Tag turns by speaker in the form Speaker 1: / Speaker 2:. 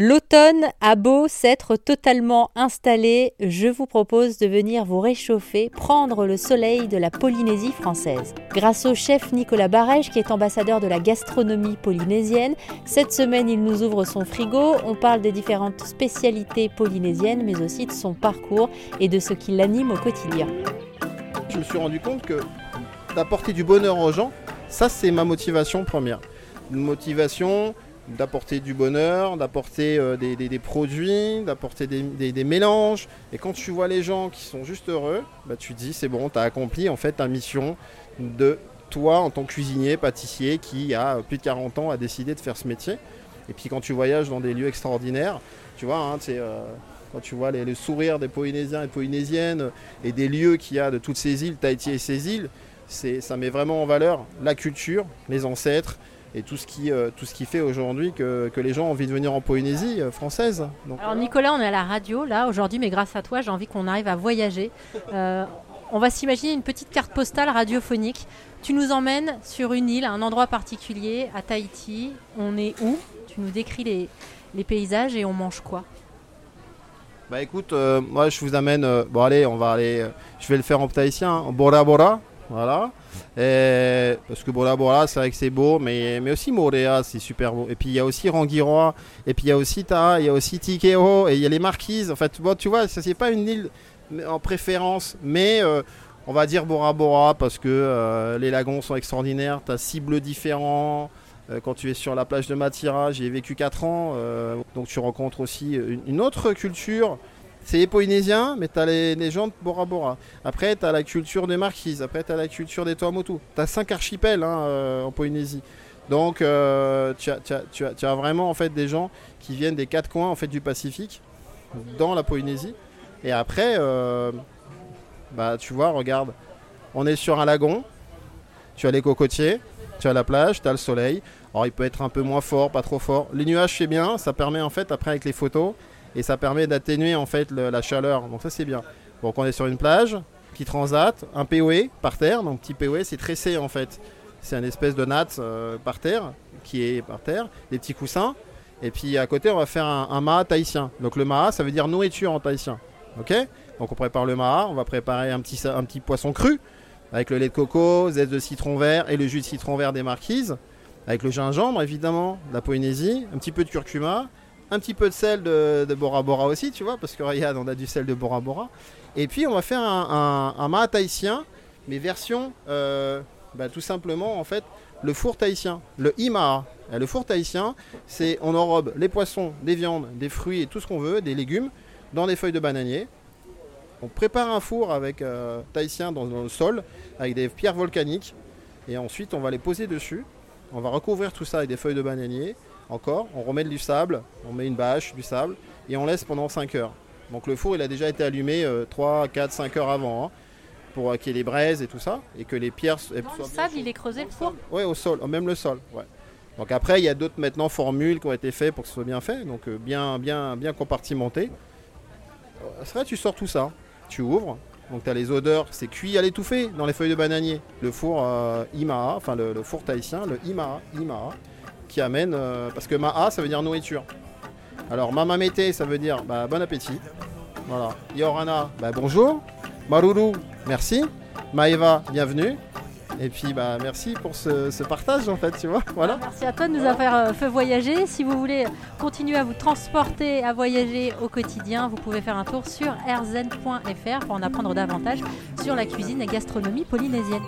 Speaker 1: L'automne a beau s'être totalement installé, je vous propose de venir vous réchauffer, prendre le soleil de la Polynésie française. Grâce au chef Nicolas Barège, qui est ambassadeur de la gastronomie polynésienne, cette semaine il nous ouvre son frigo, on parle des différentes spécialités polynésiennes, mais aussi de son parcours et de ce qui l'anime au quotidien.
Speaker 2: Je me suis rendu compte que d'apporter du bonheur aux gens, ça c'est ma motivation première. Une motivation d'apporter du bonheur, d'apporter euh, des, produits, d'apporter des, mélanges. Et quand tu vois les gens qui sont juste heureux, bah, tu te dis c'est bon, tu as accompli en fait ta mission de toi en tant que cuisinier, pâtissier qui a plus de 40 ans a décidé de faire ce métier. Et puis quand tu voyages dans des lieux extraordinaires, tu vois, hein, euh, quand tu vois les, sourires des Polynésiens et Polynésiennes et des lieux qu'il y a de toutes ces îles, Tahiti et ces îles, ça met vraiment en valeur la culture, les ancêtres, et tout ce qui, euh, tout ce qui fait aujourd'hui que, que, les gens ont envie de venir en Polynésie euh, française.
Speaker 1: Alors Nicolas, on est à la radio là aujourd'hui, mais grâce à toi, j'ai envie qu'on arrive à voyager. Euh, on va s'imaginer une petite carte postale radiophonique. Tu nous emmènes sur une île, un endroit particulier, à Tahiti. On est où? Tu nous décris les, les, paysages et on mange quoi?
Speaker 2: Bah écoute, moi je vous amène. bon allez, on va aller. je vais le faire en tahitien. Hein, Bora Bora. Voilà. Parce que Bora Bora, c'est vrai que c'est beau, mais, aussi Morea, c'est super beau. Et puis il y a aussi Rangiroa, et puis il y a aussi Ta, il y a aussi Tikeo, et il y a les Marquises. En fait, tu vois, ça c'est pas une île en préférence, mais euh, on va dire Bora Bora parce que euh, les lagons sont extraordinaires, tu as six bleus différents. Euh, quand tu es sur la plage de Matira, j'y vécu 4 ans, donc tu rencontres aussi une autre culture c'est les Polynésiens, mais tu as les, gens de Bora Bora. Après, tu as la culture des Marquises. Après, tu as la culture des Tuamotu. Tu as cinq archipels hein, euh, en Polynésie. Donc, euh, tu, as, vraiment en fait, des gens qui viennent des quatre coins en fait, du Pacifique dans la Polynésie. Et après, euh, bah, tu vois, regarde, on est sur un lagon. Tu as les cocotiers, tu as la plage, tu as le soleil. Alors, il peut être un peu moins fort, pas trop fort. Les nuages, c'est bien. Ça permet en fait, après, avec les photos, et ça permet d'atténuer en fait la chaleur. Donc ça c'est bien. Donc on est sur une plage, petit transat, un POE par terre. Donc petit POE c'est tressé en fait. C'est un espèce de natte euh, par terre qui est par terre, des petits coussins. Et puis à côté on va faire un, un maha tahitien. Donc le maha ça veut dire nourriture en tahitien. Ok? Donc on prépare le maha, on va préparer un petit, un petit poisson cru avec le lait de coco, zeste de citron vert et le jus de citron vert des marquises. Avec le gingembre évidemment, la Polynésie, un petit peu de curcuma un petit peu de sel de, Bora Bora aussi, tu vois, parce que regarde, on a du sel de Bora Bora. Et puis on va faire un, un, un mais version euh, bah, tout simplement en fait le four tahitien, le Imaa. Le four tahitien, c'est on enrobe les poissons, des viandes, des fruits et tout ce qu'on veut, des légumes, dans des feuilles de bananier. On prépare un four avec euh, dans, dans, le sol, avec des pierres volcaniques, et ensuite on va les poser dessus. On va recouvrir tout ça avec des feuilles de bananier encore, on remet du sable, on met une bâche, du sable, et on laisse pendant 5 heures. Donc le four il a déjà été allumé 3, 4, 5 heures avant, hein, pour qu'il y ait les braises et tout ça, et que les pierres...
Speaker 1: Dans le sable, il est creusé le four?
Speaker 2: Oui, au sol, même le sol. Ouais. Donc après, il y a d'autres maintenant formules qui ont été faites pour que ce soit bien fait, donc euh, bien, bien, bien compartimenté. C'est vrai, tu sors tout ça, tu ouvres, donc tu as les odeurs, c'est cuit à l'étouffée dans les feuilles de bananier. Le four euh, Imaa, enfin le, le, four tahitien, le Imaa, Imaa qui amène. Euh, parce que Ma'a, ça veut dire nourriture. Alors, Mamamete, ça veut dire bah, bon appétit. Voilà. Yorana, bah, bonjour. Maruru, merci. Maeva, bienvenue. Et puis bah merci pour ce, partage en fait, tu vois. Voilà.
Speaker 1: Merci à toi de nous avoir euh, fait voyager. Si vous voulez continuer à vous transporter, à voyager au quotidien, vous pouvez faire un tour sur rzen.fr pour en apprendre davantage sur la cuisine et gastronomie polynésienne.